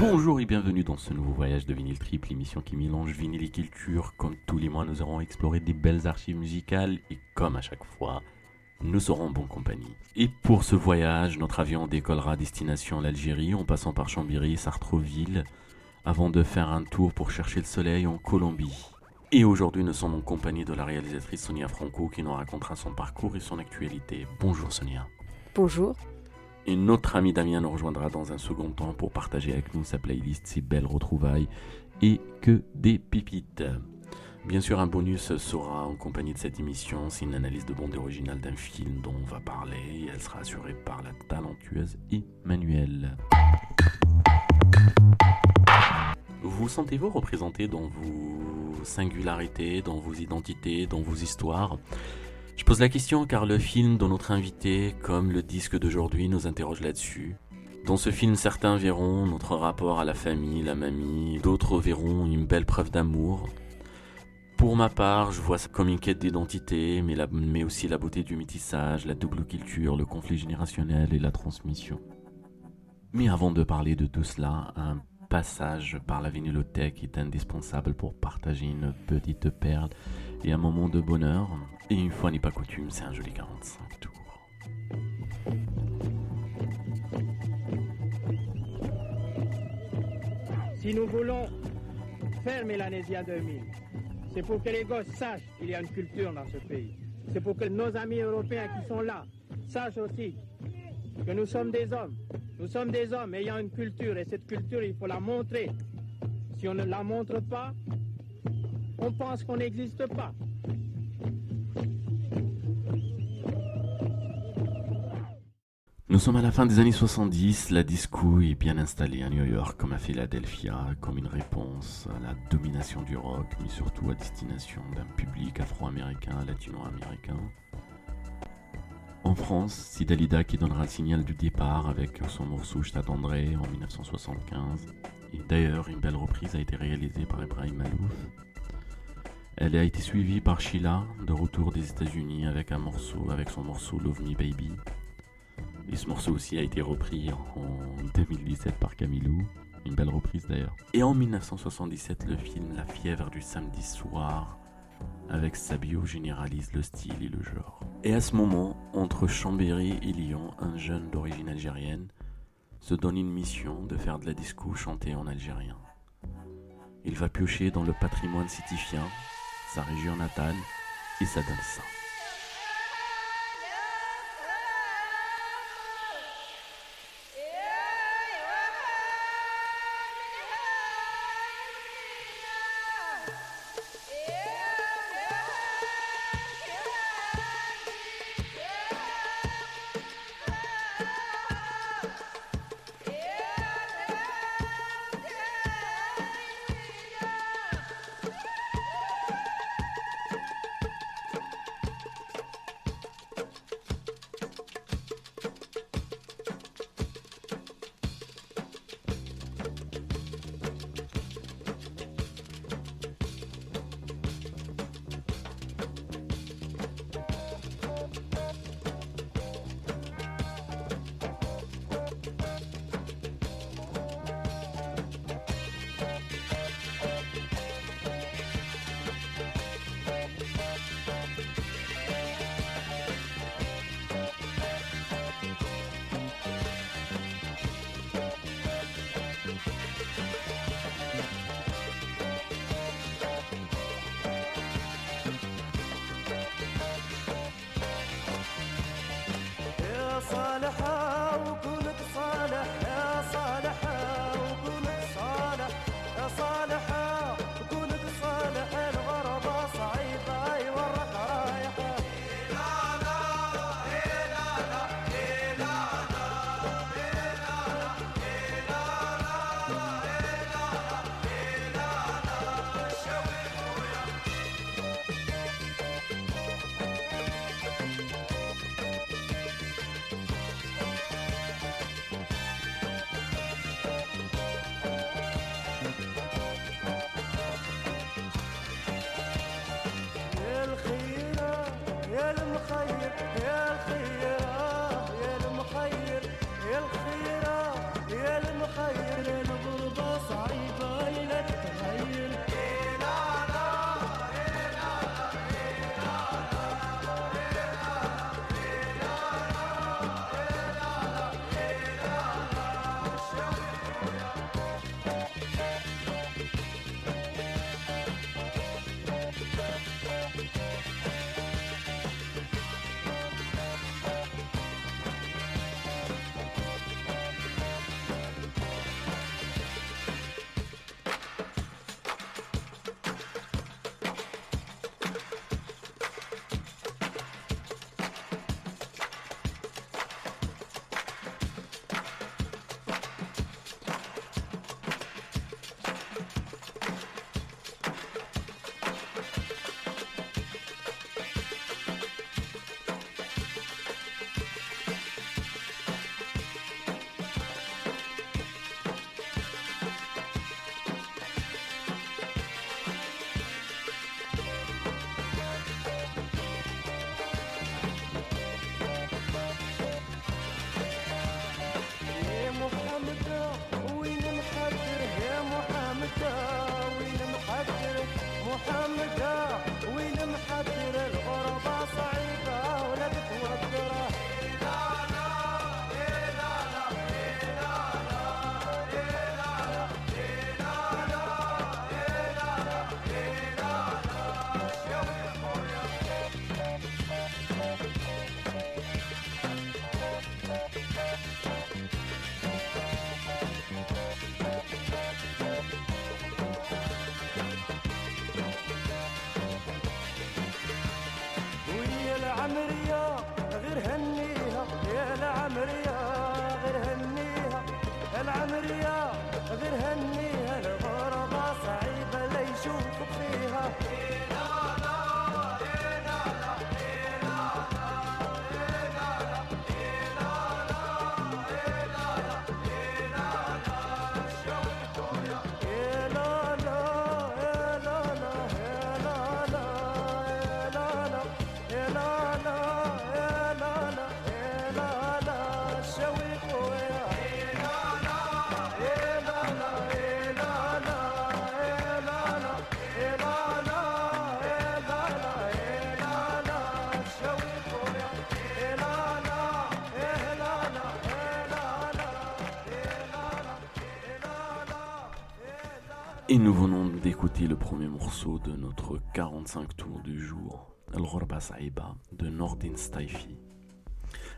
Bonjour et bienvenue dans ce nouveau voyage de vinyle triple, émission qui mélange vinyle et culture. Comme tous les mois, nous aurons exploré des belles archives musicales et à chaque fois, nous serons en bonne compagnie. Et pour ce voyage, notre avion décollera à destination l'Algérie en passant par Chambéry, Sartreville, avant de faire un tour pour chercher le soleil en Colombie. Et aujourd'hui, nous sommes en compagnie de la réalisatrice Sonia Franco qui nous racontera son parcours et son actualité. Bonjour Sonia. Bonjour. Et notre ami Damien nous rejoindra dans un second temps pour partager avec nous sa playlist, ses belles retrouvailles et que des pipites. Bien sûr, un bonus sera en compagnie de cette émission, c'est une analyse de bande originale d'un film dont on va parler et elle sera assurée par la talentueuse Emmanuelle. Vous sentez-vous représenté dans vos singularités, dans vos identités, dans vos histoires? Je pose la question car le film de notre invité, comme le disque d'aujourd'hui, nous interroge là-dessus. Dans ce film, certains verront notre rapport à la famille, la mamie, d'autres verront une belle preuve d'amour. Pour ma part, je vois ça comme une quête d'identité, mais, la- mais aussi la beauté du métissage, la double culture, le conflit générationnel et la transmission. Mais avant de parler de tout cela, un passage par la vinylothèque est indispensable pour partager une petite perle et un moment de bonheur. Et une fois n'est pas coutume, c'est un joli 45 tours. Si nous voulons faire Mélanésia 2000, c'est pour que les gosses sachent qu'il y a une culture dans ce pays. C'est pour que nos amis européens qui sont là sachent aussi que nous sommes des hommes. Nous sommes des hommes ayant une culture et cette culture, il faut la montrer. Si on ne la montre pas, on pense qu'on n'existe pas. Sommes à la fin des années 70, la disco est bien installée à New York comme à Philadelphia, comme une réponse à la domination du rock, mais surtout à destination d'un public afro-américain, latino-américain. En France, c'est Dalida qui donnera le signal du départ avec son morceau Je t'attendrai en 1975. Et d'ailleurs, une belle reprise a été réalisée par Ibrahim Malouf. Elle a été suivie par Sheila, de retour des États-Unis avec un morceau, avec son morceau Love Me Baby. Et ce morceau aussi a été repris en 2017 par Camilou. Une belle reprise d'ailleurs. Et en 1977, le film La fièvre du samedi soir avec Sabio généralise le style et le genre. Et à ce moment, entre Chambéry et Lyon, un jeune d'origine algérienne se donne une mission de faire de la disco chantée en algérien. Il va piocher dans le patrimoine citifien, sa région natale, et ça donne. صالحه المخير Et nous venons d'écouter le premier morceau de notre 45 tours du jour, Al-Ghurba Saïba de Nordin Staifi.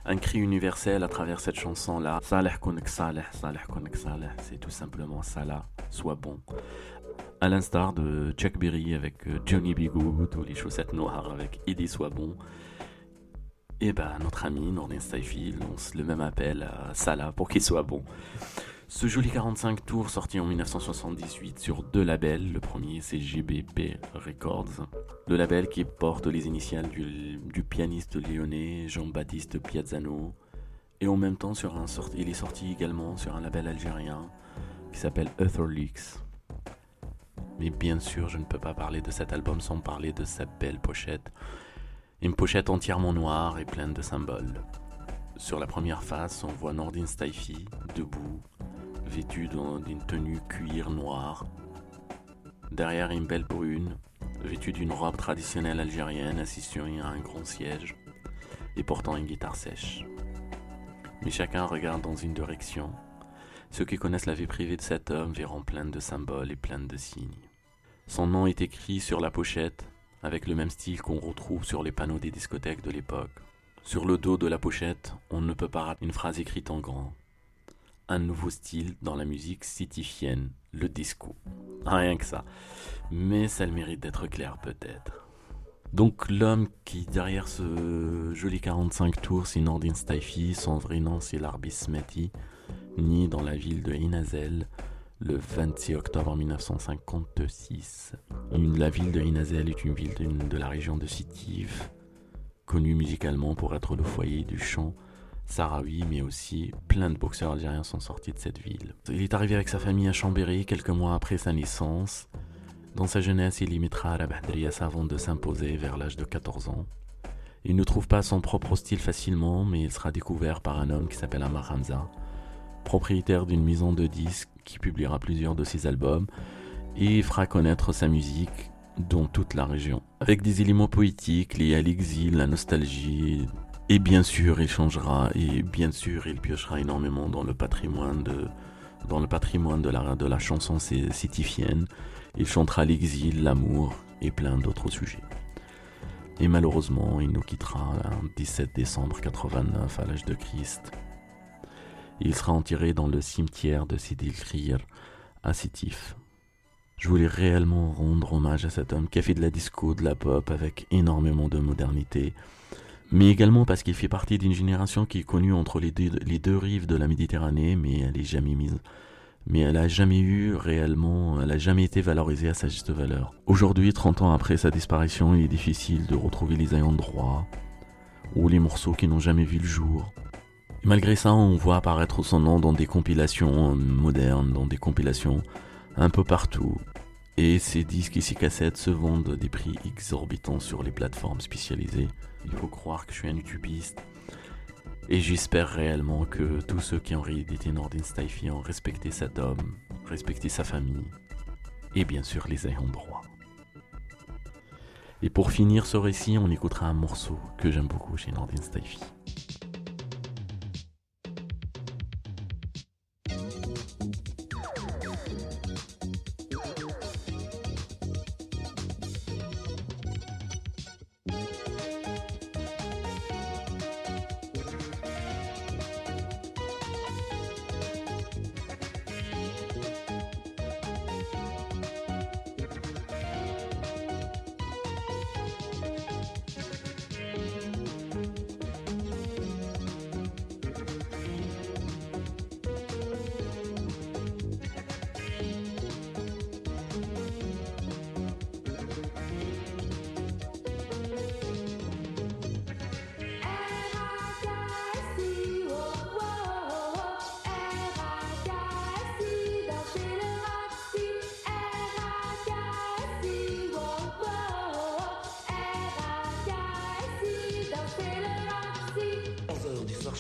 Un cri universel à travers cette chanson-là, Saleh Konek Saleh, Saleh Konek Saleh, c'est tout simplement Salah, soit bon. À l'instar de Chuck Berry avec euh, Johnny B. Good ou les chaussettes noires avec Eddie Soit bon. Et ben notre ami Nordin Staifi lance le même appel à Salah pour qu'il soit bon. Ce joli 45 tours sorti en 1978 sur deux labels. Le premier c'est GBP Records, le label qui porte les initiales du, pianiste lyonnais Jean-Baptiste Piazzano. Et en même temps, il est sorti également sur un label algérien qui s'appelle Leaks. Mais bien sûr, je ne peux pas parler de cet album sans parler de sa belle pochette. Une pochette entièrement noire et pleine de symboles. Sur la première face, on voit Nordin Staifi, debout, vêtu d'une tenue cuir noire. Derrière une belle brune, vêtue d'une robe traditionnelle algérienne, assis sur un grand siège et portant une guitare sèche. Mais chacun regarde dans une direction. Ceux qui connaissent la vie privée de cet homme verront plein de symboles et plein de signes. Son nom est écrit sur la pochette, avec le même style qu'on retrouve sur les panneaux des discothèques de l'époque. Sur le dos de la pochette, on ne peut pas rater une phrase écrite en grand un nouveau style dans la musique cityfienne, le disco. Rien que ça. Mais ça le mérite d'être clair peut-être. Donc l'homme qui derrière ce joli 45 tours, c'est Nordin Staifi, son vrai nom c'est Larbis Smeti, né dans la ville de Inazel le 26 octobre 1956. La ville de Inazel est une ville de, de la région de Sitif, connue musicalement pour être le foyer du chant Sahraoui, mais aussi plein de boxeurs algériens sont sortis de cette ville. Il est arrivé avec sa famille à Chambéry quelques mois après sa naissance. Dans sa jeunesse, il imitera la Bahdriyas avant de s'imposer vers l'âge de 14 ans. Il ne trouve pas son propre style facilement, mais il sera découvert par un homme qui s'appelle Amar Hamza, propriétaire d'une maison de disques qui publiera plusieurs de ses albums et fera connaître sa musique dans toute la région. Avec des éléments poétiques liés à l'exil, la nostalgie, et bien sûr il changera, et bien sûr il piochera énormément dans le patrimoine de, dans le patrimoine de la, de la chanson citifienne. Il chantera l'exil, l'amour et plein d'autres sujets. Et malheureusement, il nous quittera le 17 décembre 89 à l'âge de Christ. Il sera enterré dans le cimetière de Sidi Khir à Sétif. Je voulais réellement rendre hommage à cet homme qui a fait de la disco, de la pop avec énormément de modernité, mais également parce qu'il fait partie d'une génération qui est connue entre les deux, rives de la Méditerranée, mais elle jamais mise. Mais elle a jamais eu réellement, elle a jamais été valorisée à sa juste valeur. Aujourd'hui, 30 ans après sa disparition, il est difficile de retrouver les ayants droit, ou les morceaux qui n'ont jamais vu le jour. Malgré ça, on voit apparaître son nom dans des compilations modernes, dans des compilations un peu partout. Et ces disques et ces cassettes se vendent à des prix exorbitants sur les plateformes spécialisées. Il faut croire que je suis un utopiste. Et j'espère réellement que tous ceux qui ont réédité Nordin Steifi ont respecté cet homme, respecté sa famille, et bien sûr les ayants droit. Et pour finir ce récit, on écoutera un morceau que j'aime beaucoup chez Nordin Steifi.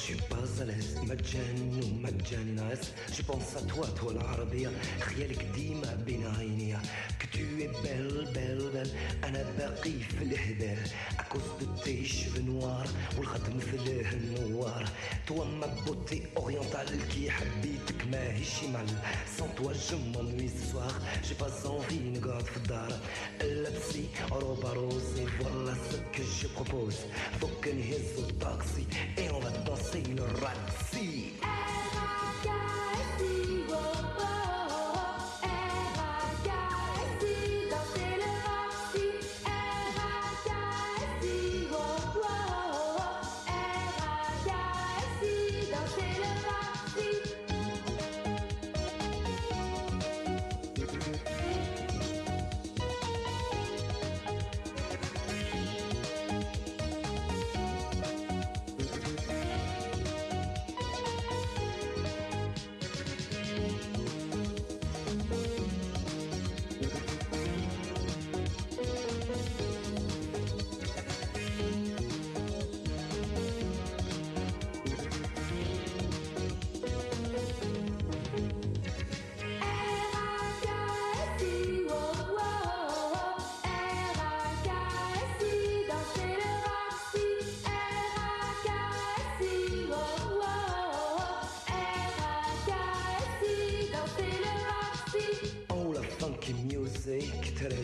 suis pas à l'aise. مجان ومجاني ناعس جو بونس ا توا توا العربيه خيالك ديما بين عينيا tu es belle, belle, belle أنا باقي في الهبال À cause de tes cheveux noirs والغد مثل النوار Toi ma beauté orientale qui حبيتك ماهي شمال Sans toi je m'ennuie ce soir J'ai pas envie نقعد في الدار لبسي روبا روز Et voilà ce que je propose Faut que نهز الطاكسي Et on va danser le raxi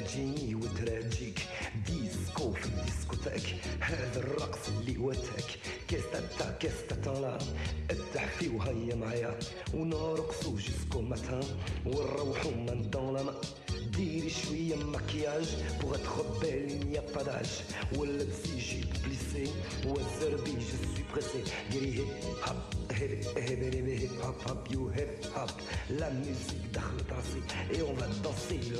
تراجيني وتراجيك ديسكو في الديسكوتاك هذا الرقص اللي وتاك كيستا كيستا لا التحفي وهيا معايا ونرقصو جيسكو ماتان ونروحو من دون لا ديري شوية مكياج بوغ اتخ بيل يا با داج ولا تزيجي بليسي والزربي جو سوي بريسي ديري هيب هاب هيب هيب هيب هيب هاب هاب يو هيب هاب لا ميوزيك دخلت راسي اي اون فا دانسي لو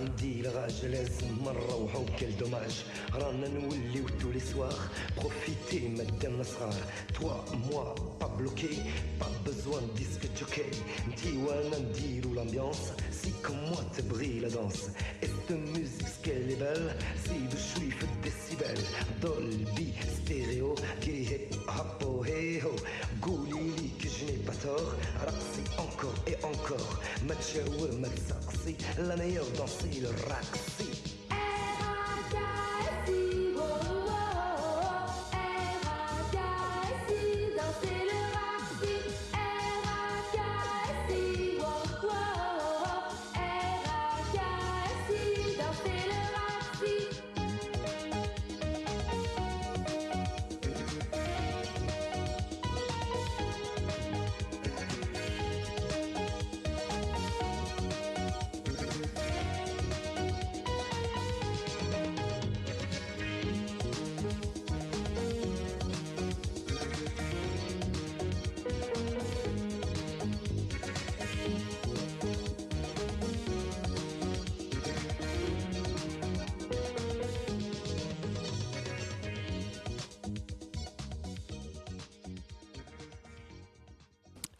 عندي الغاج لازم نروحو كل دوماج رانا نوليو تو لي سوار بروفيتي مادامنا صغار توا موا با بلوكي با بزوان ديسك جوكي نتي وانا نديرو لامبيونس سي كوم موا تبغي لا دانس است ميوزيك سكيل بال زيدو شوي في الديسيبل دولبي ستيريو كي هيب هابو هي هو قولي لي كي جني با تور رقصي انكور اي انكور ما تشاور ما تسقسي لا Sofil Rax.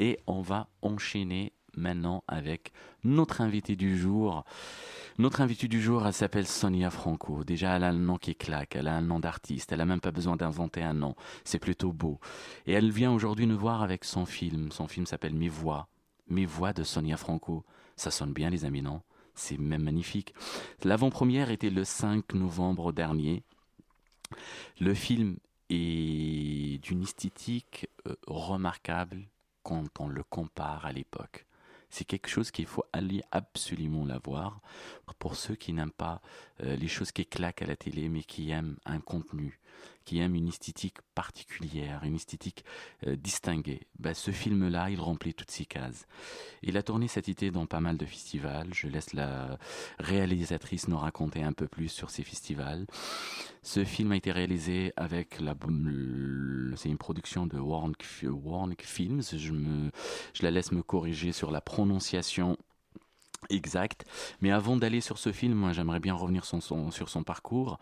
Et on va enchaîner maintenant avec notre invité du jour. Notre invité du jour, elle s'appelle Sonia Franco. Déjà, elle a un nom qui claque, elle a un nom d'artiste, elle n'a même pas besoin d'inventer un nom. C'est plutôt beau. Et elle vient aujourd'hui nous voir avec son film. Son film s'appelle Mes voix. Mes voix de Sonia Franco. Ça sonne bien, les amis, non? C'est même magnifique. L'avant-première était le 5 novembre dernier. Le film est d'une esthétique euh, remarquable, quand on le compare à l'époque. C'est quelque chose qu'il faut aller absolument la voir pour ceux qui n'aiment pas euh, les choses qui claquent à la télé, mais qui aiment un contenu, qui aiment une esthétique particulière, une esthétique euh, distinguée. Ben, ce film-là, il remplit toutes ces cases. Il a tourné cet été dans pas mal de festivals. Je laisse la réalisatrice nous raconter un peu plus sur ces festivals. Ce film a été réalisé avec la, c'est une production de Warnick, Warnick Films. Je me, je la laisse me corriger sur la prononciation exacte. Mais avant d'aller sur ce film, j'aimerais bien revenir sur son parcours.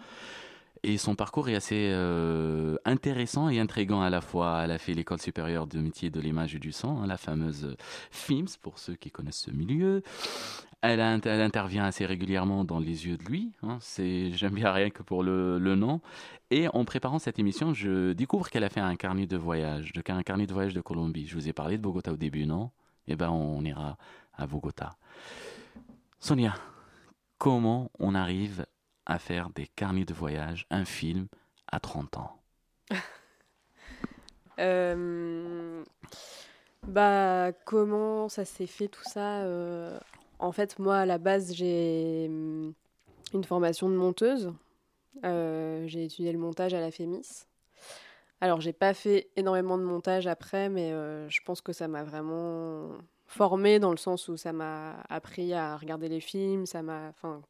Et son parcours est assez euh, intéressant et intrigant à la fois. Elle a fait l'école supérieure de métier de l'image et du son, hein, la fameuse FIMS, pour ceux qui connaissent ce milieu. Elle, intervient assez régulièrement dans Les yeux de lui. hein, j'aime bien rien que pour le, nom. Et en préparant cette émission, je découvre qu'elle a fait un carnet de voyage, de, un carnet de voyage de Colombie. Je vous ai parlé de Bogota au début, non? Eh ben, on ira à Bogota. Sonia, comment on arrive à faire des carnets de voyage, un film à 30 ans Euh, bah, comment ça s'est fait tout ça euh, En fait, moi, à la base, j'ai hum, une formation de monteuse. Euh, j'ai étudié le montage à la FEMIS. Alors, j'ai pas fait énormément de montage après, mais je pense que ça m'a vraiment formée dans le sens où ça m'a appris à regarder les films, ça m'a, enfin,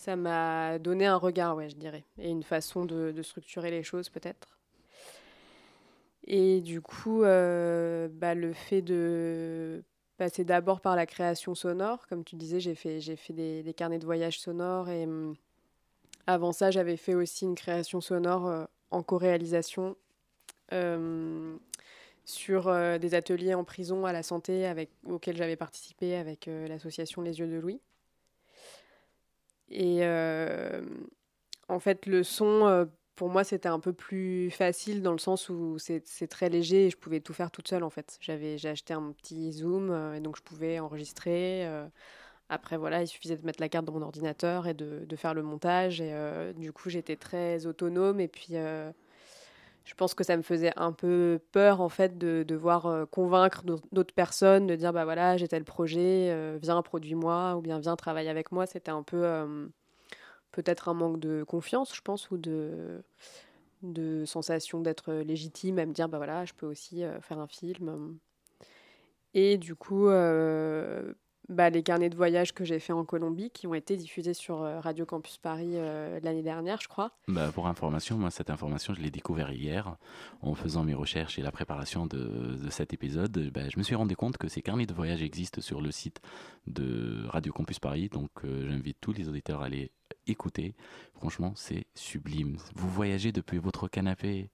ça m'a donné un regard, ouais, je dirais, et une façon de, structurer les choses peut-être. Et du coup, euh, bah, le fait de passé d'abord par la création sonore. Comme tu disais, j'ai fait, des, carnets de voyage sonores et hum, avant ça, j'avais fait aussi une création sonore euh, en co-réalisation euh, sur des ateliers en prison à la santé avec, auxquels j'avais participé avec l'association Les Yeux de Louis. Et euh, en fait, le son, euh, pour moi, c'était un peu plus facile dans le sens où c'est très léger et je pouvais tout faire toute seule en fait. J'avais, j'ai acheté un petit Zoom euh, et donc je pouvais enregistrer. après, voilà, il suffisait de mettre la carte dans mon ordinateur et de, faire le montage. Et du coup, j'étais très autonome. Et puis, euh, je pense que ça me faisait un peu peur, en fait, de devoir euh, convaincre d'aut- d'autres personnes, de dire, bah voilà, j'ai tel projet, euh, viens, produis-moi, ou bien viens, travaille avec moi. C'était un peu, euh, peut-être un manque de confiance, je pense, ou de, de sensation d'être légitime à me dire, bah voilà, je peux aussi faire un film. Et du coup, bah, les carnets de voyage que j'ai fait en Colombie, qui ont été diffusés sur euh, Radio Campus Paris euh, l'année dernière, je crois. Bah, pour information, moi, cette information, je l'ai découvert hier en faisant mes recherches et la préparation de, de cet épisode. Bah, je me suis rendu compte que ces carnets de voyage existent sur le site de Radio Campus Paris. Donc, euh, j'invite tous les auditeurs à aller écouter. Franchement, c'est sublime. Vous voyagez depuis votre canapé?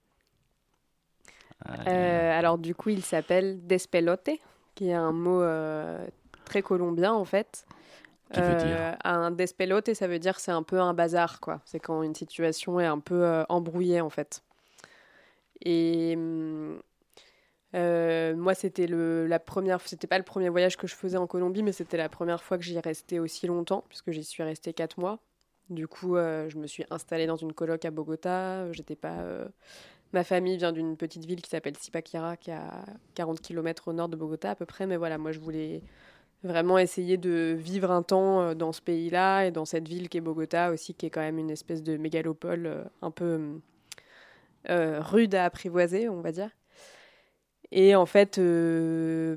Alors du coup, il s'appelle despelote, qui est un mot très colombien en fait. Qui veut dire Un despelote, ça veut dire c'est un peu un bazar, quoi. C'est quand une situation est un peu euh, embrouillée en fait. Et euh, moi, c'était le, la première, c'était pas le premier voyage que je faisais en Colombie, mais c'était la première fois que j'y restais aussi longtemps, puisque j'y suis restée quatre mois. Du coup, euh, je me suis installée dans une coloc à Bogota. J'étais pas. euh, Ma famille vient d'une petite ville qui s'appelle Zipaquira, qui est à 40 km au nord de Bogota à peu près. Mais voilà, moi, je voulais vraiment essayer de vivre un temps euh, dans ce pays-là et dans cette ville qui est Bogota aussi, qui est quand même une espèce de mégalopole euh, un peu euh, rude à apprivoiser, on va dire. Et en fait,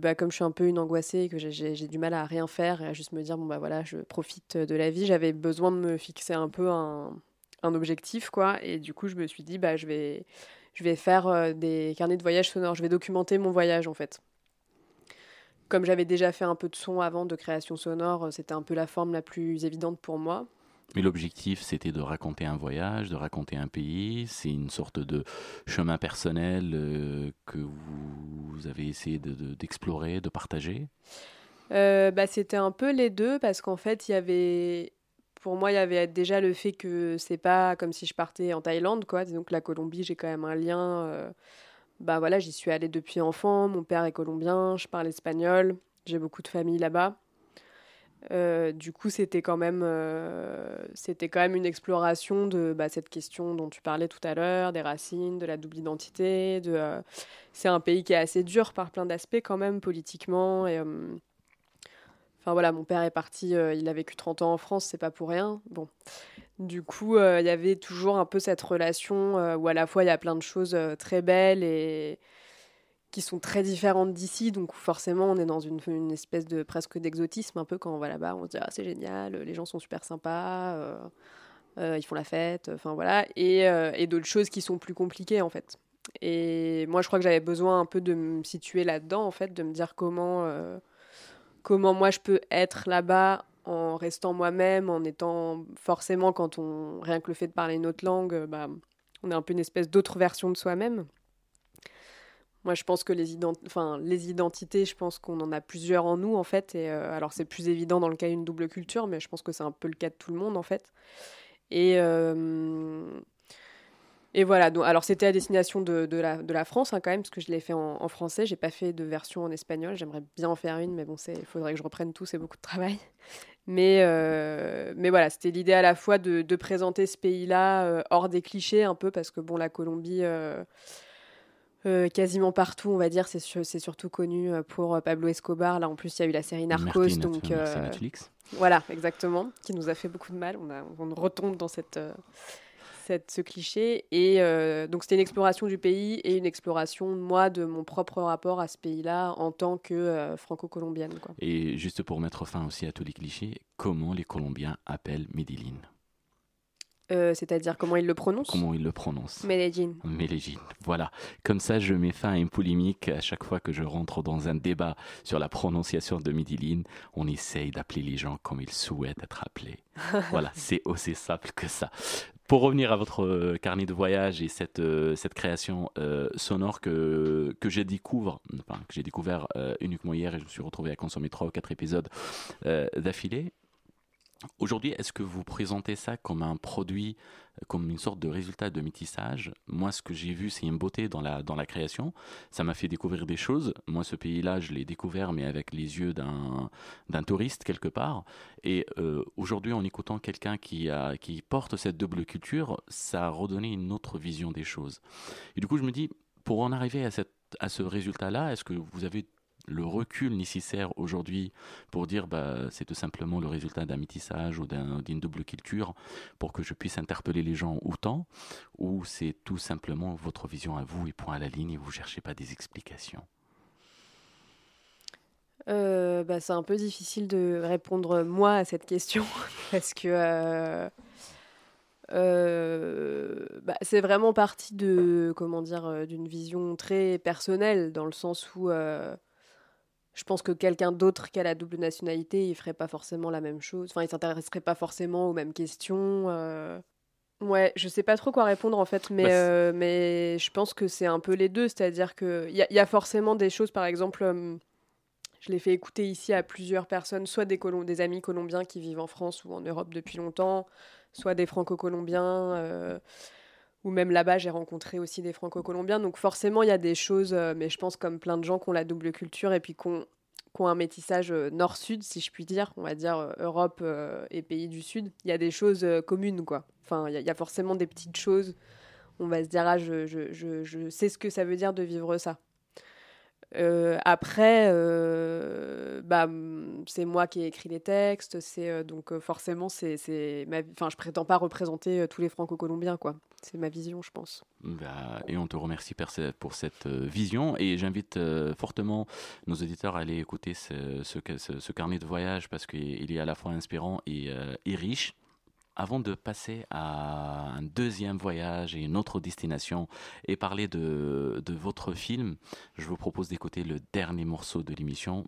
bah, comme je suis un peu une angoissée et que j'ai- du mal à rien faire et à juste me dire, bon bah voilà, je profite de la vie, j'avais besoin de me fixer un peu un, un objectif, quoi. Et du coup, je me suis dit, bah je vais, je vais faire des carnets de voyage sonores, je vais documenter mon voyage, en fait. Comme j'avais déjà fait un peu de son avant, de création sonore, euh, c'était un peu la forme la plus évidente pour moi. Mais l'objectif, c'était de raconter un voyage, de raconter un pays. C'est une sorte de chemin personnel euh, que vous avez essayé de- de- d'explorer, de, partager? Euh, bah, c'était un peu les deux parce qu'en fait, il y avait, pour moi, il y avait déjà le fait que c'est pas comme si je partais en Thaïlande, quoi. Donc la Colombie, j'ai quand même un lien. euh, bah voilà, j'y suis allée depuis enfant. Mon père est colombien, je parle espagnol, j'ai beaucoup de famille là-bas. Euh, du coup, c'était quand même, euh, c'était quand même une exploration de bah, cette question dont tu parlais tout à l'heure, des racines, de la double identité. De, euh, c'est un pays qui est assez dur par plein d'aspects quand même politiquement et Enfin voilà, mon père est parti, euh, il a vécu 30 ans en France, c'est pas pour rien. Bon. Du coup, euh, il y avait toujours un peu cette relation euh, où à la fois il y a plein de choses très belles et qui sont très différentes d'ici. Donc forcément, on est dans une, espèce de presque d'exotisme un peu quand on va là-bas. On se dit ah c'est génial, les gens sont super sympas, ils font la fête, enfin voilà. Et, et d'autres choses qui sont plus compliquées en fait. Et moi, je crois que j'avais besoin un peu de me situer là-dedans en fait, de me dire comment comment moi je peux être là-bas en restant moi-même, en étant forcément quand on rien que le fait de parler une autre langue, euh, bah, on est un peu une espèce d'autre version de soi-même. Moi, je pense que les, identités, je pense qu'on en a plusieurs en nous, en fait. Euh, alors, c'est plus évident dans le cas d'une double culture, mais je pense que c'est un peu le cas de tout le monde, en fait. Euh, et voilà. Donc, alors, c'était à destination de, de la, de la France, hein, quand même, parce que je l'ai fait en, en français. J'ai pas fait de version en espagnol. J'aimerais bien en faire une, mais bon, il faudrait que je reprenne tout. C'est beaucoup de travail. Mais, euh, mais voilà, c'était l'idée à la fois de, de présenter ce pays-là euh, hors des clichés, un peu, parce que bon, la Colombie. euh, quasiment partout, on va dire, c'est sur- c'est surtout connu pour Pablo Escobar. Là, en plus, il y a eu la série Narcos, Merci, donc euh, Netflix. voilà, exactement, qui nous a fait beaucoup de mal. On, a, on retombe dans cette, cette, ce cliché. Et euh, donc, c'était une exploration du pays et une exploration, moi, de mon propre rapport à ce pays-là en tant que euh, franco-colombienne. quoi. Et juste pour mettre fin aussi à tous les clichés, comment les Colombiens appellent Medellin Euh, c'est-à-dire comment il le prononce Comment il le prononce Medellin. Medellin, voilà. Comme ça, je mets fin à une polémique à chaque fois que je rentre dans un débat sur la prononciation de Medellin. On essaye d'appeler les gens comme ils souhaitent être appelés. voilà, c'est aussi simple que ça. Pour revenir à votre euh, carnet de voyage et cette, euh, cette création sonore que, que j'ai découvert, enfin, que j'ai découvert uniquement hier et je me suis retrouvé à consommer trois ou quatre épisodes d'affilée, Aujourd'hui, est-ce que vous présentez ça comme un produit, comme une sorte de résultat de métissage? Moi, ce que j'ai vu, c'est une beauté dans la, dans la création. Ça m'a fait découvrir des choses. Moi, ce pays-là, je l'ai découvert, mais avec les yeux d'un, touriste quelque part. Et euh, aujourd'hui, en écoutant quelqu'un qui, qui porte cette double culture, ça a redonné une autre vision des choses. Et du coup, je me dis, pour en arriver à, cette, à ce résultat-là, est-ce que vous avez le recul nécessaire aujourd'hui pour dire bah, c'est tout simplement le résultat d'un métissage ou d'une double culture pour que je puisse interpeller les gens autant ou c'est tout simplement votre vision à vous et point à la ligne et vous ne cherchez pas des explications? Euh, bah, C'est un peu difficile de répondre moi à cette question parce que euh, euh, bah, c'est vraiment partie de comment dire d'une vision très personnelle dans le sens où je pense que quelqu'un d'autre qui a la double nationalité, il ferait pas forcément la même chose. Enfin, il s'intéresserait pas forcément aux mêmes questions. Euh. Ouais, je sais pas trop quoi répondre en fait, mais, bah, euh, mais je pense que c'est un peu les deux. C'est-à-dire qu'il y, y, a forcément des choses, par exemple, euh, je l'ai fait écouter ici à plusieurs personnes, soit des, des amis colombiens qui vivent en France ou en Europe depuis longtemps, soit des franco-colombiens ou même là-bas, j'ai rencontré aussi des franco-colombiens. Donc forcément, il y a des choses, euh, mais je pense comme plein de gens qui ont la double culture et puis qui ont, un métissage euh, nord-sud, si je puis dire, on va dire euh, Europe et pays du Sud, il y a des choses communes, quoi. Enfin, il y, a forcément des petites choses. On va se dire, ah, je, je, je, je sais ce que ça veut dire de vivre ça. Après, bah, c'est moi qui ai écrit les textes, c'est donc forcément c'est, c'est je prétends pas représenter tous les franco-colombiens quoi. C'est ma vision, je pense. Bah, et on te remercie pour cette vision et j'invite fortement nos auditeurs à aller écouter ce, carnet de voyage parce qu'il est à la fois inspirant et, et riche. Avant de passer à un deuxième voyage et une autre destination et parler de, de votre film, je vous propose d'écouter le dernier morceau de l'émission.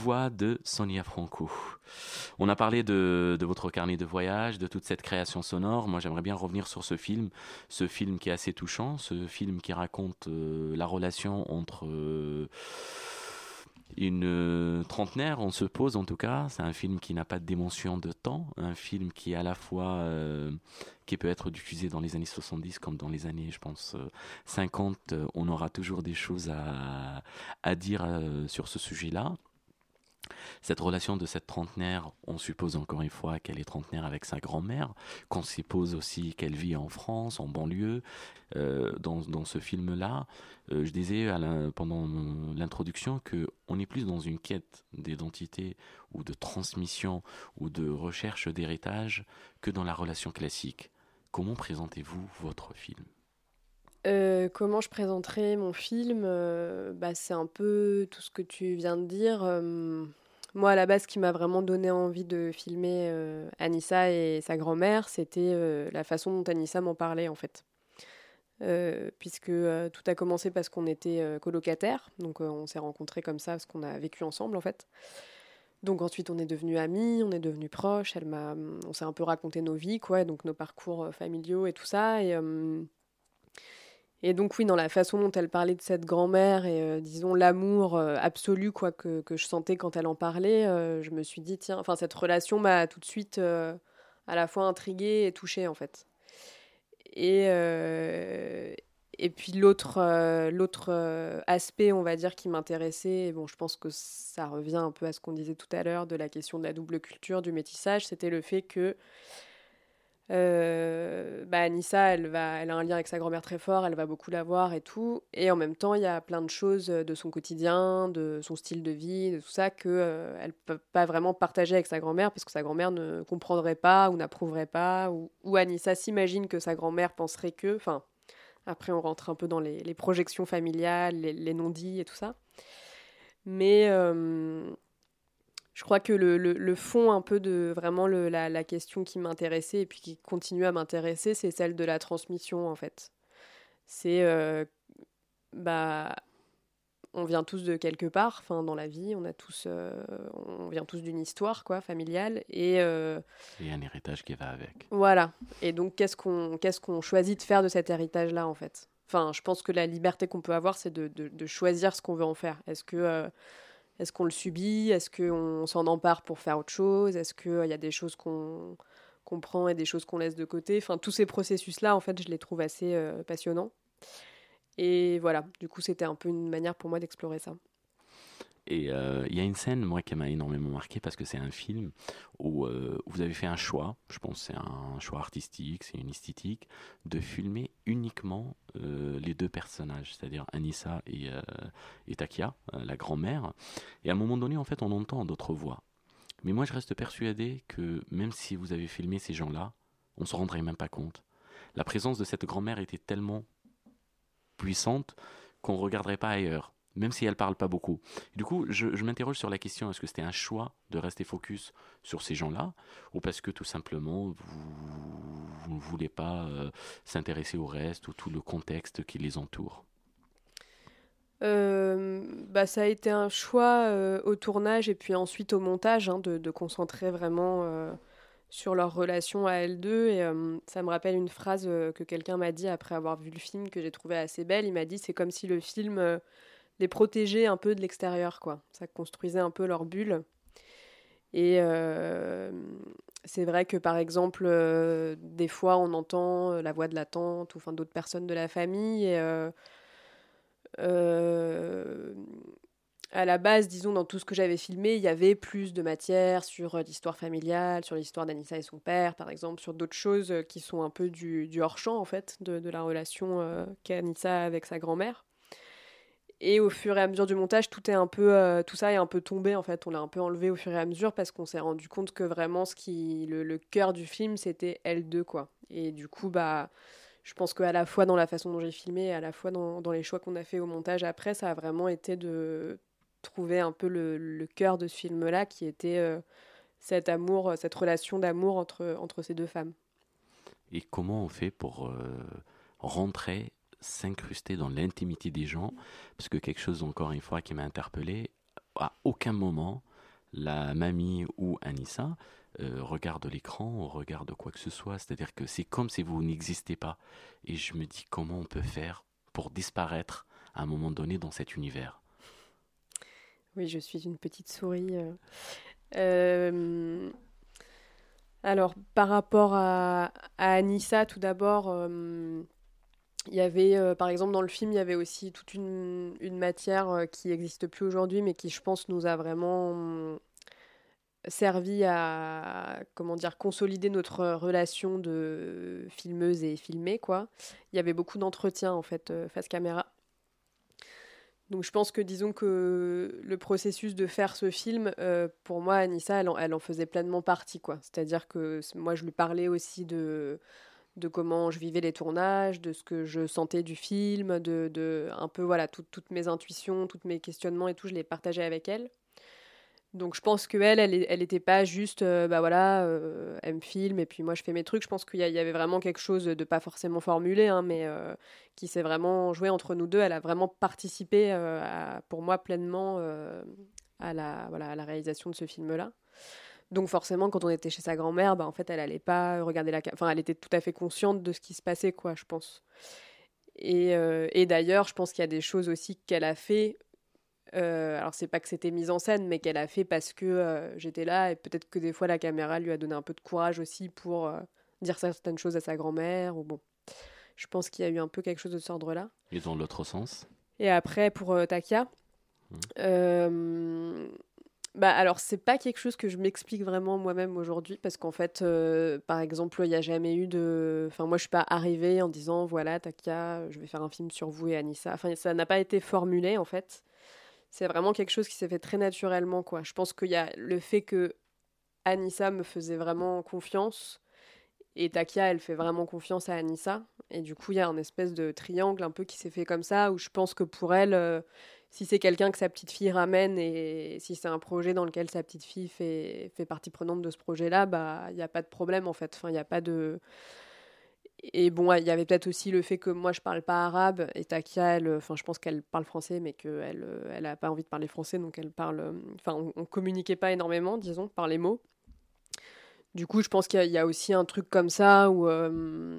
Mi-Voix de Sonia Franco. On a parlé de, votre carnet de voyage, de toute cette création sonore. Moi, j'aimerais bien revenir sur ce film, ce film qui est assez touchant, ce film qui raconte euh, la relation entre euh, une euh, trentenaire, on se pose en tout cas. C'est un film qui n'a pas de dimension de temps, un film qui est à la fois qui peut être diffusé dans les années 70 comme dans les années, je pense, 50. on aura toujours des choses à dire sur ce sujet-là. Cette relation de cette trentenaire, on suppose encore une fois qu'elle est trentenaire avec sa grand-mère, qu'on suppose aussi qu'elle vit en France, en banlieue. Euh, dans, dans, ce film-là, euh, je disais pendant l'introduction qu'on est plus dans une quête d'identité ou de transmission ou de recherche d'héritage que dans la relation classique. Comment présentez-vous votre film? Euh, comment je présenterai mon film? Bah, C'est un peu tout ce que tu viens de dire. Moi, à la base, ce qui m'a vraiment donné envie de filmer euh, Anissa et sa grand-mère, c'était euh, la façon dont Anissa m'en parlait, en fait. Euh, puisque tout a commencé parce qu'on était colocataires, donc on s'est rencontrés comme ça, parce qu'on a vécu ensemble, en fait. Donc ensuite, on est devenus amis, on est devenus proches. Elle m'a, on s'est un peu raconté nos vies, quoi, donc nos parcours familiaux et tout ça. Et donc oui, dans la façon dont elle parlait de cette grand-mère et euh, disons l'amour euh, absolu quoi que, que, je sentais quand elle en parlait, euh, je me suis dit tiens, enfin cette relation m'a tout de suite à la fois intriguée et touchée en fait. Et et puis l'autre l'autre aspect, on va dire, qui m'intéressait, bon, je pense que ça revient un peu à ce qu'on disait tout à l'heure de la question de la double culture, du métissage, c'était le fait que euh, bah, Anissa, elle, va, elle a un lien avec sa grand-mère très fort, elle va beaucoup la voir et tout. Et en même temps, il y a plein de choses de son quotidien, de son style de vie, de tout ça, qu'elle euh, ne peut pas vraiment partager avec sa grand-mère parce que sa grand-mère ne comprendrait pas ou n'approuverait pas. Ou, Anissa s'imagine que sa grand-mère penserait que. Enfin, après, on rentre un peu dans les, projections familiales, les, non-dits et tout ça. Mais. Euh, je crois que le, le, fond un peu de vraiment le, la, la, question qui m'intéressait et puis qui continue à m'intéresser, c'est celle de la transmission en fait. C'est euh, bah on vient tous de quelque part, enfin dans la vie, on a tous, euh, on vient tous d'une histoire quoi familiale et euh, et un héritage qui va avec. Voilà. Et donc qu'est-ce qu'on qu'est-ce qu'on choisit de faire de cet héritage là en fait? Enfin, je pense que la liberté qu'on peut avoir, c'est de, de, de, choisir ce qu'on veut en faire. Est-ce que est-ce qu'on le subit? Est-ce qu'on s'en empare pour faire autre chose? Est-ce qu'il euh, y a des choses qu'on prend et des choses qu'on laisse de côté? Enfin, tous ces processus-là, en fait, je les trouve assez euh, passionnants. Et voilà, du coup, c'était un peu une manière pour moi d'explorer ça. Et euh, il y a une scène, moi, qui m'a énormément marqué parce que c'est un film où euh, vous avez fait un choix, je pense c'est un choix artistique, c'est une esthétique, de filmer uniquement euh, les deux personnages, c'est-à-dire Anissa et, et Takia, la grand-mère. Et à un moment donné, en fait, on entend d'autres voix. Mais moi, je reste persuadé que même si vous avez filmé ces gens-là, on ne se rendrait même pas compte. La présence de cette grand-mère était tellement puissante qu'on ne regarderait pas ailleurs même si elle parle pas beaucoup. Du coup, je, m'interroge sur la question est-ce que c'était un choix de rester focus sur ces gens-là, ou parce que tout simplement vous, ne voulez pas euh, s'intéresser au reste ou tout le contexte qui les entoure? Euh, bah, ça a été un choix euh, au tournage et puis ensuite au montage hein, de, de, concentrer vraiment sur leur relation à L2 et ça me rappelle une phrase que quelqu'un m'a dit après avoir vu le film que j'ai trouvé assez belle. Il m'a dit c'est comme si le film les protéger un peu de l'extérieur, quoi. Ça construisait un peu leur bulle. Et euh, c'est vrai que par exemple, euh, des fois, on entend euh, la voix de la tante ou d'autres personnes de la famille. Et, à la base, disons, dans tout ce que j'avais filmé, il y avait plus de matière sur l'histoire familiale, sur l'histoire d'Anissa et son père, par exemple, sur d'autres choses qui sont un peu du, hors-champ, en fait, de, de la relation qu'Anissa a avec sa grand-mère. Et au fur et à mesure du montage, tout est un peu, euh, tout ça est un peu tombé en fait. On l'a un peu enlevé au fur et à mesure parce qu'on s'est rendu compte que vraiment ce qui, le, cœur du film, c'était L2 quoi. Et du coup, bah, je pense qu'à la fois dans la façon dont j'ai filmé, et à la fois dans, dans les choix qu'on a fait au montage après, ça a vraiment été de trouver un peu le, cœur de ce film-là, qui était euh, cet amour, cette relation d'amour entre entre ces deux femmes. Et comment on fait pour euh, rentrer s'incruster dans l'intimité des gens, parce que quelque chose encore une fois qui m'a interpellé, à aucun moment la mamie ou Anissa euh, regarde l'écran ou regarde quoi que ce soit, c'est-à-dire que c'est comme si vous n'existez pas. Et je me dis comment on peut faire pour disparaître à un moment donné dans cet univers? Oui, je suis une petite souris. euh. Euh, alors, par rapport à, Anissa, tout d'abord, il y avait, euh, par exemple, dans le film, il y avait aussi toute une, une matière euh, qui n'existe plus aujourd'hui, mais qui, je pense, nous a vraiment hum, servi à, comment dire, consolider notre relation de filmeuse et filmée, quoi. Il y avait beaucoup d'entretiens, en fait, euh, face caméra. Donc je pense que disons que le processus de faire ce film, pour moi, Anissa, elle en, elle en faisait pleinement partie, quoi. C'est-à-dire que moi, je lui parlais aussi de, de comment je vivais les tournages, de ce que je sentais du film, de, de un peu, voilà, tout- toutes mes intuitions, tous mes questionnements et tout, je les partageais avec elle. Donc je pense qu'elle, elle, elle était pas juste, euh, bah voilà, euh, elle me filme et puis moi je fais mes trucs. Je pense qu'il y, avait vraiment quelque chose de pas forcément formulé, hein, mais euh, qui s'est vraiment joué entre nous deux. Elle a vraiment participé, euh, pour moi, pleinement à, la, voilà, à la réalisation de ce film-là. Donc forcément, quand on était chez sa grand-mère, bah, en fait, elle allait pas regarder la... Enfin, elle était tout à fait consciente de ce qui se passait, quoi, je pense. Et, euh, et d'ailleurs, je pense qu'il y a des choses aussi qu'elle a fait. euh, alors, c'est pas que c'était mise en scène, mais qu'elle a fait parce que euh, j'étais là et peut-être que des fois la caméra lui a donné un peu de courage aussi pour euh, dire certaines choses à sa grand-mère. Ou bon, je pense qu'il y a eu un peu quelque chose de cet ordre-là. Et dans l'autre sens? Et après, pour Takia, Mhm. Bah alors c'est pas quelque chose que je m'explique vraiment moi-même aujourd'hui parce qu'en fait, euh, par exemple, il n'y a jamais eu de. Enfin, moi, je suis pas arrivée en disant voilà, Takia, je vais faire un film sur vous et Anissa. Enfin, ça n'a pas été formulé en fait. C'est vraiment quelque chose qui s'est fait très naturellement, quoi. Je pense qu'il y a le fait que Anissa me faisait vraiment confiance et Takia, elle fait vraiment confiance à Anissa. Et du coup, il y a un espèce de triangle un peu qui s'est fait comme ça, où je pense que pour elle, euh, si c'est quelqu'un que sa petite fille ramène et si c'est un projet dans lequel sa petite fille fait, fait partie prenante de ce projet-là, bah il n'y a pas de problème en fait. Enfin, il n'y a pas de. Et bon, il y avait peut-être aussi le fait que moi je parle pas arabe et Takia, elle, enfin je pense qu'elle parle français, mais qu'elle elle a pas envie de parler français, donc elle parle. Enfin, on, on communiquait pas énormément, disons, par les mots. Du coup, je pense qu'il y a aussi un truc comme ça où. euh,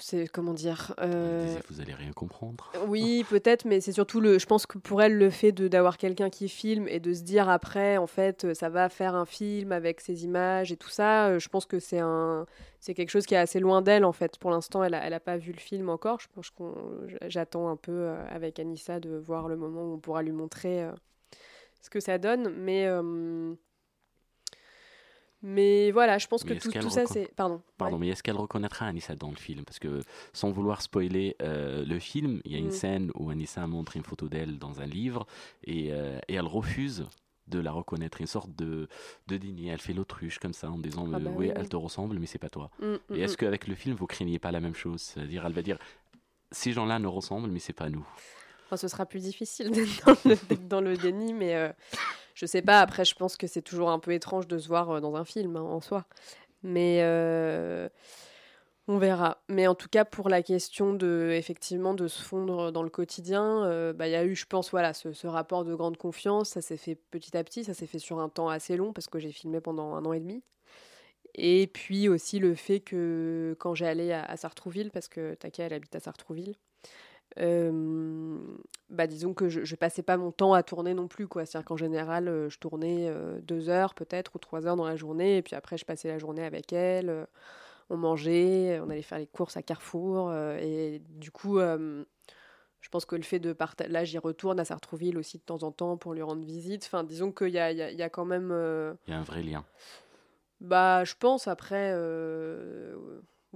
c'est comment dire euh, Vous allez rien comprendre. oui, peut-être, mais c'est surtout le. Je pense que pour elle, le fait de d'avoir quelqu'un qui filme et de se dire après, en fait, euh, ça va faire un film avec ses images et tout ça. euh, Je pense que c'est un, c'est quelque chose qui est assez loin d'elle en fait. Pour l'instant, elle a, elle a pas vu le film encore. Je pense qu'on, j'attends un peu avec Anissa de voir le moment où on pourra lui montrer ce que ça donne. Mais euh, mais voilà, je pense Mais que tout, ça, c'est. Pardon. Pardon, Ouais. mais est-ce qu'elle reconnaîtra Anissa dans le film? Parce que sans vouloir spoiler euh, le film, il y a une Mm. scène où Anissa montre une photo d'elle dans un livre et, euh, et elle refuse de la reconnaître, une sorte de, de déni. Elle fait l'autruche comme ça en disant Ah euh, bah Oui, oui, elle te ressemble, mais c'est pas toi. Mm, mm, Et est-ce qu'avec le film, vous craignez pas la même chose? C'est-à-dire, elle va dire Ces gens-là nous ressemblent, mais c'est pas nous. Enfin, ce sera plus difficile d'être dans le, déni, mais euh, je sais pas. Après, je pense que c'est toujours un peu étrange de se voir euh, dans un film hein, en soi. Mais euh, on verra. Mais en tout cas, pour la question de effectivement de se fondre dans le quotidien, euh, bah, il y a eu, je pense, voilà, ce, rapport de grande confiance. Ça s'est fait petit à petit. Ça s'est fait sur un temps assez long parce que j'ai filmé pendant un an et demi. Et puis aussi le fait que quand j'ai allé à, à Sartrouville, parce que Takia elle habite à Sartrouville, euh, bah disons que je, je passais pas mon temps à tourner non plus quoi. C'est-à-dire qu'en général euh, je tournais euh, deux heures peut-être ou trois heures dans la journée et puis après je passais la journée avec elle. on mangeait, on allait faire les courses à Carrefour et du coup je pense que le fait de partager, là j'y retourne à Sartrouville aussi de temps en temps pour lui rendre visite. Enfin disons qu'il y a, y a- y a quand même Il y a un vrai lien. bah, je pense après.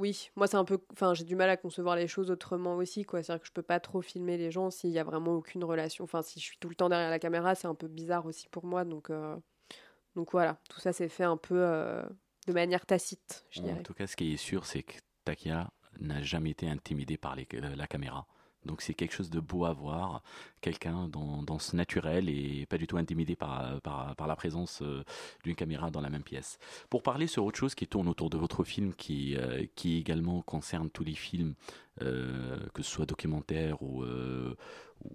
Oui, moi c'est un peu. Enfin, j'ai du mal à concevoir les choses autrement aussi, quoi. C'est-à-dire que je peux pas trop filmer les gens s'il y a vraiment aucune relation. Enfin, si je suis tout le temps derrière la caméra, c'est un peu bizarre aussi pour moi. Donc, euh, donc voilà, tout ça s'est fait un peu euh, de manière tacite, je En dirais. tout cas, ce qui est sûr, c'est que Takia n'a jamais été intimidée par les- euh, la caméra. Donc c'est quelque chose de beau à voir, quelqu'un dans, dans ce naturel et pas du tout intimidé par, par, par la présence euh, d'une caméra dans la même pièce. Pour parler sur autre chose qui tourne autour de votre film, qui, euh, qui également concerne tous les films, euh, que ce soit documentaire ou,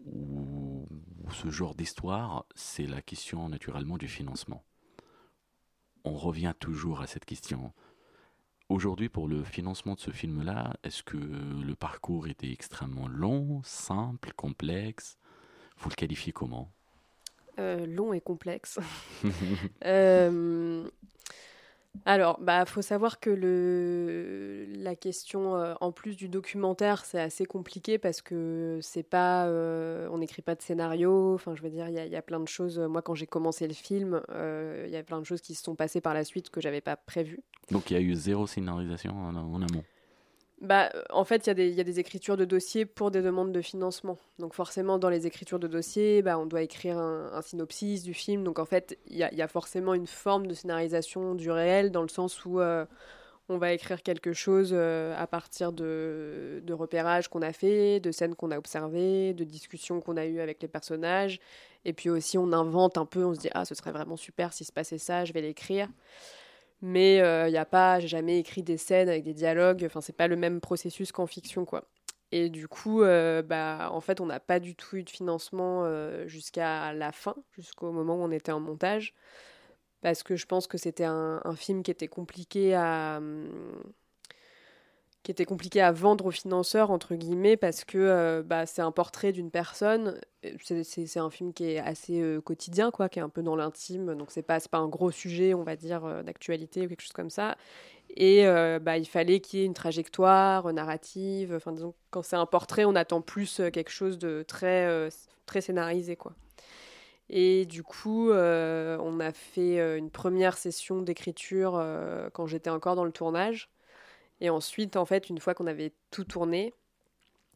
ou ce genre d'histoire, c'est la question naturellement du financement. On revient toujours à cette question. Aujourd'hui, pour le financement de ce film-là, est-ce que le parcours était extrêmement long, simple, complexe? Vous le qualifiez comment? Euh, long et complexe. Euh, alors, bah, faut savoir que le, la question, euh, en plus du documentaire, c'est assez compliqué parce que c'est pas, euh, on n'écrit pas de scénario. Enfin, je veux dire, il y, a- plein de choses. Moi, quand j'ai commencé le film, euh, il y a plein de choses qui se sont passées par la suite que j'avais pas prévues. Donc il y a eu zéro scénarisation en amont. Bah, en fait, il y, a des- écritures de dossiers pour des demandes de financement. Donc forcément, dans les écritures de dossier, bah, on doit écrire un, synopsis du film. Donc en fait, il y y a forcément une forme de scénarisation du réel, dans le sens où euh, on va écrire quelque chose euh, à partir de, repérages qu'on a fait, de scènes qu'on a observées, de discussions qu'on a eues avec les personnages. Et puis aussi, on invente un peu, on se dit, ah, ce serait vraiment super s'il se passait ça, je vais l'écrire. Mais il y a pas, j'ai jamais écrit des scènes avec des dialogues. Enfin, c'est pas le même processus qu'en fiction, quoi. Et du coup, euh, bah, en fait, on n'a pas du tout eu de financement euh, jusqu'à la fin, jusqu'au moment où on était en montage, parce que je pense que c'était un, un film qui était compliqué à hum, qui était compliqué à vendre aux financeurs entre guillemets parce que euh, bah, c'est un portrait d'une personne. C'est- un film qui est assez euh, quotidien quoi qui est un peu dans l'intime. Donc c'est pas pas un gros sujet on va dire euh, d'actualité ou quelque chose comme ça. Et bah, il fallait qu'il y ait une trajectoire narrative. Enfin disons quand c'est un portrait on attend plus quelque chose de très très scénarisé quoi. Et du coup, on a fait une première session d'écriture quand j'étais encore dans le tournage. Et ensuite, en fait, une fois qu'on avait tout tourné,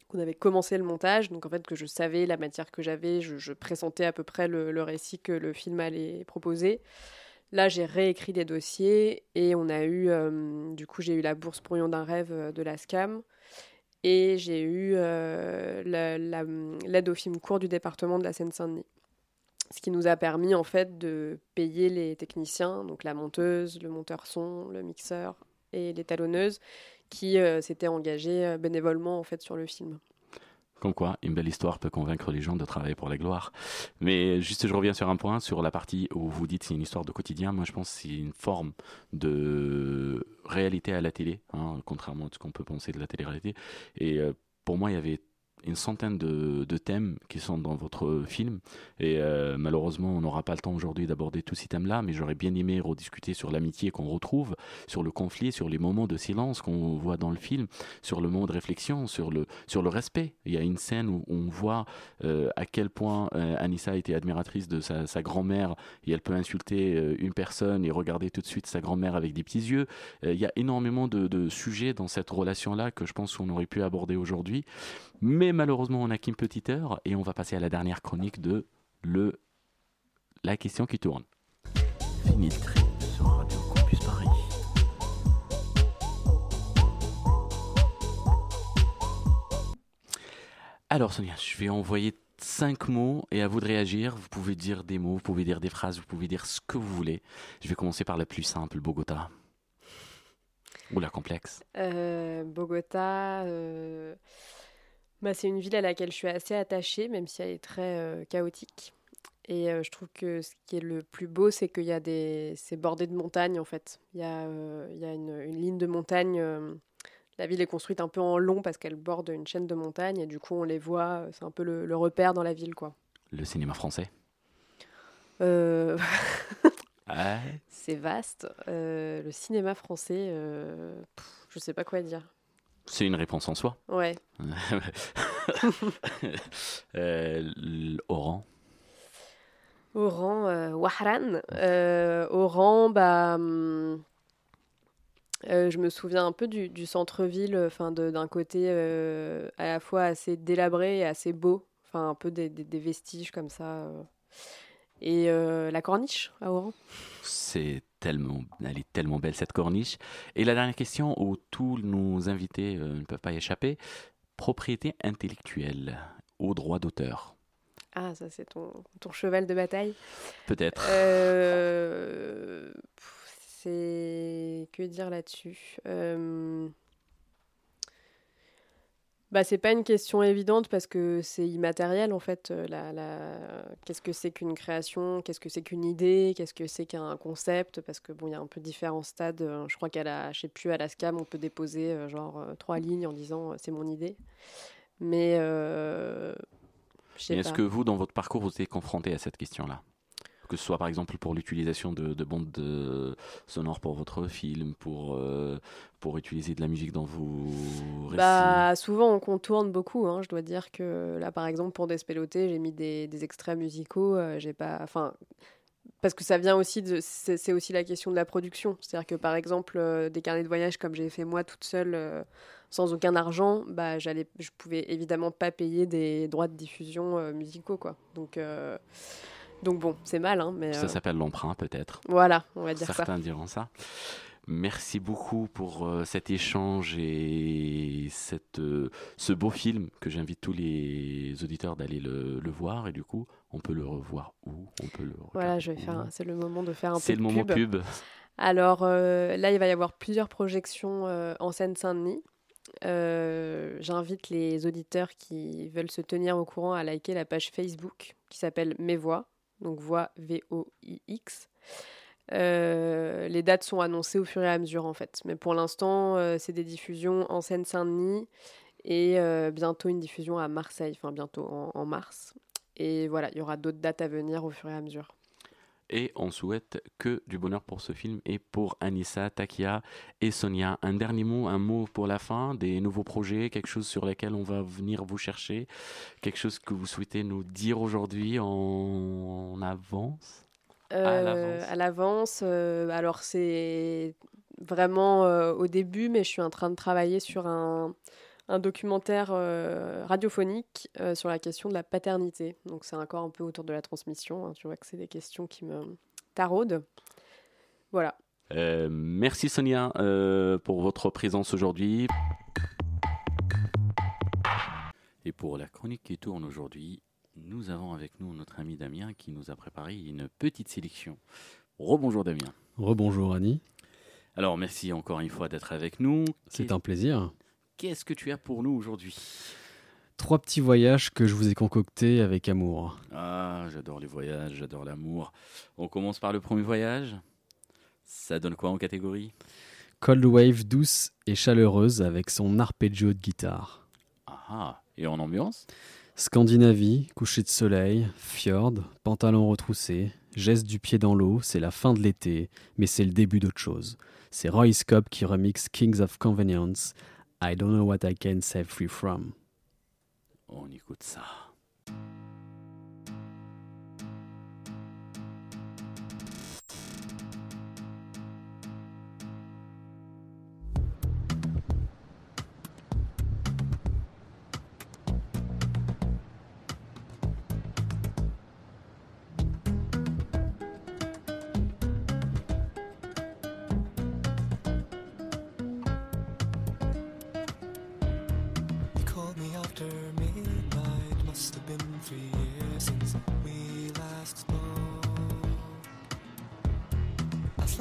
qu'on avait commencé le montage, donc en fait que je savais la matière que j'avais, je, pressentais à peu près le, récit que le film allait proposer. Là, j'ai réécrit des dossiers et on a eu, euh, du coup, j'ai eu la bourse pour d'un rêve euh, de la SCAM et j'ai eu euh, la- la- l'aide au film court du département de la Seine-Saint-Denis. Ce qui nous a permis en fait de payer les techniciens, donc la monteuse, le monteur son, le mixeur et l'étalonneuse, qui euh, s'étaient engagés euh, bénévolement en fait sur le film. Comme quoi, une belle histoire peut convaincre les gens de travailler pour la gloire. Mais juste, je reviens sur un point, sur la partie où vous dites c'est une histoire de quotidien. Moi, je pense que c'est une forme de réalité à la télé, hein, contrairement à ce qu'on peut penser de la télé-réalité. Et euh, pour moi, il y avait une centaine de, thèmes qui sont dans votre film. Et euh, malheureusement, on n'aura pas le temps aujourd'hui d'aborder tous ces thèmes-là, mais j'aurais bien aimé rediscuter sur l'amitié qu'on retrouve, sur le conflit, sur les moments de silence qu'on voit dans le film, sur le moment de réflexion, sur le, sur le respect. Il y a une scène où on voit euh, à quel point euh, Anissa était admiratrice de sa, grand-mère et elle peut insulter euh, une personne et regarder tout de suite sa grand-mère avec des petits yeux. Il y a énormément de, de sujets dans cette relation-là que je pense qu'on aurait pu aborder aujourd'hui. Mais malheureusement, on n'a qu'une petite heure et on va passer à la dernière chronique de le la question qui tourne. Alors Sonia, je vais envoyer cinq mots et à vous de réagir. Vous pouvez dire des mots, vous pouvez dire des phrases, vous pouvez dire ce que vous voulez. Je vais commencer par la plus simple, Bogota. Ou la complexe. Euh, Bogota, euh, bah, c'est une ville à laquelle je suis assez attachée, même si elle est très euh, chaotique. Et euh, je trouve que ce qui est le plus beau, c'est qu'il y a des, c'est bordé de montagnes en fait. Il y a, euh, il y a une, une ligne de montagne. la ville est construite un peu en long parce qu'elle borde une chaîne de montagnes et du coup on les voit. C'est un peu le, le repère dans la ville quoi. Le cinéma français? Euh, Ouais. c'est vaste. Euh, le cinéma français, euh, pff, je sais pas quoi dire. C'est une réponse en soi. Ouais. euh, Oran. Oran, euh, Wahran. Euh, Oran, bah, hum, euh, je me souviens un peu du, du centre-ville, enfin d'un côté à la fois assez délabré et assez beau, enfin un peu des, des- des vestiges comme ça. Et la corniche à Oran? C'est tellement, elle est tellement belle cette corniche. Et la dernière question où tous nos invités euh, ne peuvent pas y échapper propriété intellectuelle au droit d'auteur. Ah, ça c'est ton, ton cheval de bataille. Peut-être. Euh, c'est que dire là-dessus? Euh, Bah, c'est pas une question évidente parce que c'est immatériel en fait. euh, La, la- Qu'est-ce que c'est qu'une création Qu'est-ce que c'est qu'une idée Qu'est-ce que c'est qu'un concept Parce que bon, il y a un peu différents stades. euh, Je crois qu'à la, je sais plus, à la SCAM, on peut déposer euh, genre trois lignes en disant c'est mon idée. Mais euh, est-ce que vous, dans votre parcours, vous êtes confronté à cette question-là? Que ce soit par exemple pour l'utilisation de, de bandes de- sonores pour votre film, pour, euh, pour utiliser de la musique dans vos récits Bah, souvent on contourne beaucoup. hein. Je dois dire que là, par exemple, pour Despeloté, j'ai mis des, extraits musicaux. euh, j'ai pas, enfin, parce que ça vient aussi de, c'est aussi la question de la production. C'est-à-dire que par exemple, euh, des carnets de voyage comme j'ai fait moi toute seule, euh, sans aucun argent, bah, j'allais, je pouvais évidemment pas payer des droits de diffusion euh, musicaux, quoi. Donc, euh, donc bon, c'est mal, hein, mais Ça euh, s'appelle l'emprunt peut-être. voilà, on va dire ça. Certains diront ça. Merci beaucoup pour euh, cet échange et cette, euh, ce beau film que j'invite tous les auditeurs d'aller le, le voir. Et du coup, on peut le revoir où? On peut le Voilà, je vais faire, c'est le moment de faire un peu C'est le moment pub. pub. Alors euh, là, il va y avoir plusieurs projections en Seine-Saint-Denis. J'invite les auditeurs qui veulent se tenir au courant à liker la page Facebook qui s'appelle Mes Voix, donc Voix V-O-I-X. Euh, les dates sont annoncées au fur et à mesure en fait, mais pour l'instant, euh, c'est des diffusions en Seine-Saint-Denis et euh, bientôt une diffusion à Marseille, enfin bientôt en, en mars. Et voilà, il y aura d'autres dates à venir au fur et à mesure. Et on souhaite que du bonheur pour ce film et pour Anissa, Takia et Sonia. Un dernier mot, un mot pour la fin, des nouveaux projets, quelque chose sur lequel on va venir vous chercher, quelque chose que vous souhaitez nous dire aujourd'hui en, avance? Euh, l'avance. à l'avance. euh, alors c'est vraiment euh, au début, mais je suis en train de travailler sur un, un documentaire euh, radiophonique euh, sur la question de la paternité. Donc c'est encore un peu autour de la transmission. hein. Tu vois que c'est des questions qui me taraudent. Voilà. Euh, merci Sonia euh, pour votre présence aujourd'hui. Et pour la chronique qui tourne aujourd'hui, nous avons avec nous notre ami Damien qui nous a préparé une petite sélection. Rebonjour Damien. Rebonjour Annie, Alors merci encore une fois d'être avec nous. c'est un plaisir. Qu'est-ce que tu as pour nous aujourd'hui Trois petits voyages que je vous ai concoctés avec amour. Ah, j'adore les voyages, j'adore l'amour. On commence par le premier voyage. Ça donne quoi en catégorie Cold Wave douce et chaleureuse avec son arpeggio de guitare. Ah et en ambiance Scandinavie, coucher de soleil, fjord, pantalon retroussé, geste du pied dans l'eau, c'est la fin de l'été, mais c'est le début d'autre chose. C'est Roy Scobb qui remixe Kings of Convenience, I don't know what I can save free from. On écoute ça.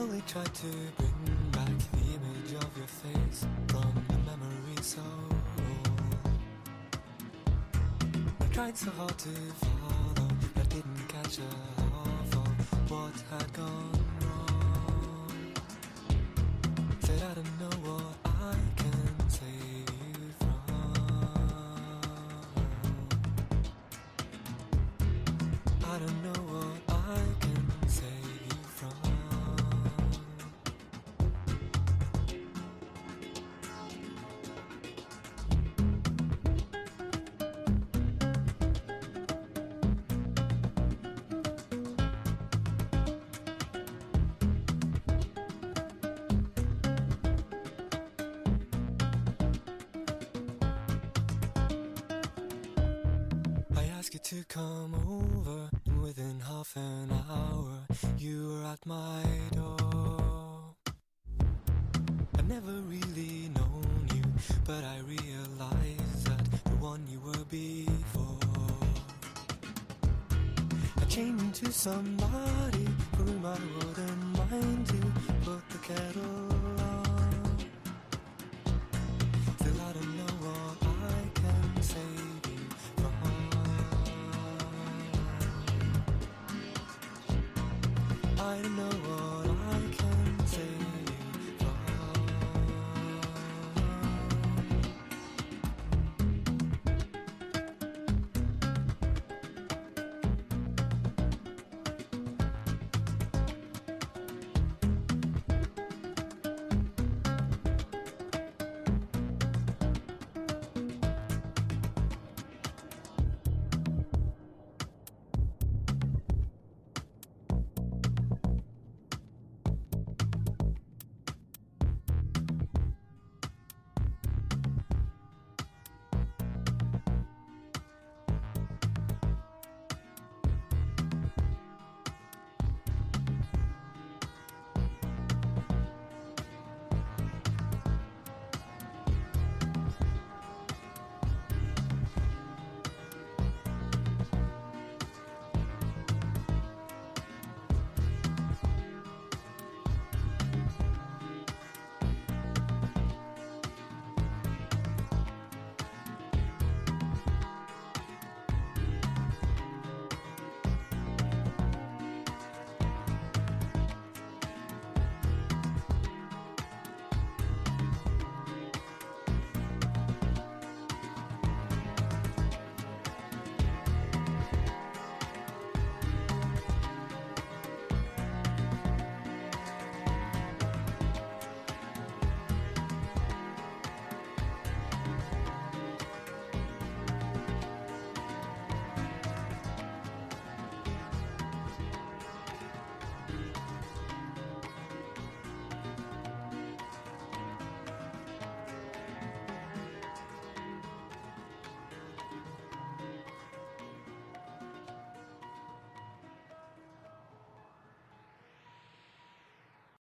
I tried to bring back the image of your face from the memory so old. I tried so hard to follow, but didn't catch a half of what had gone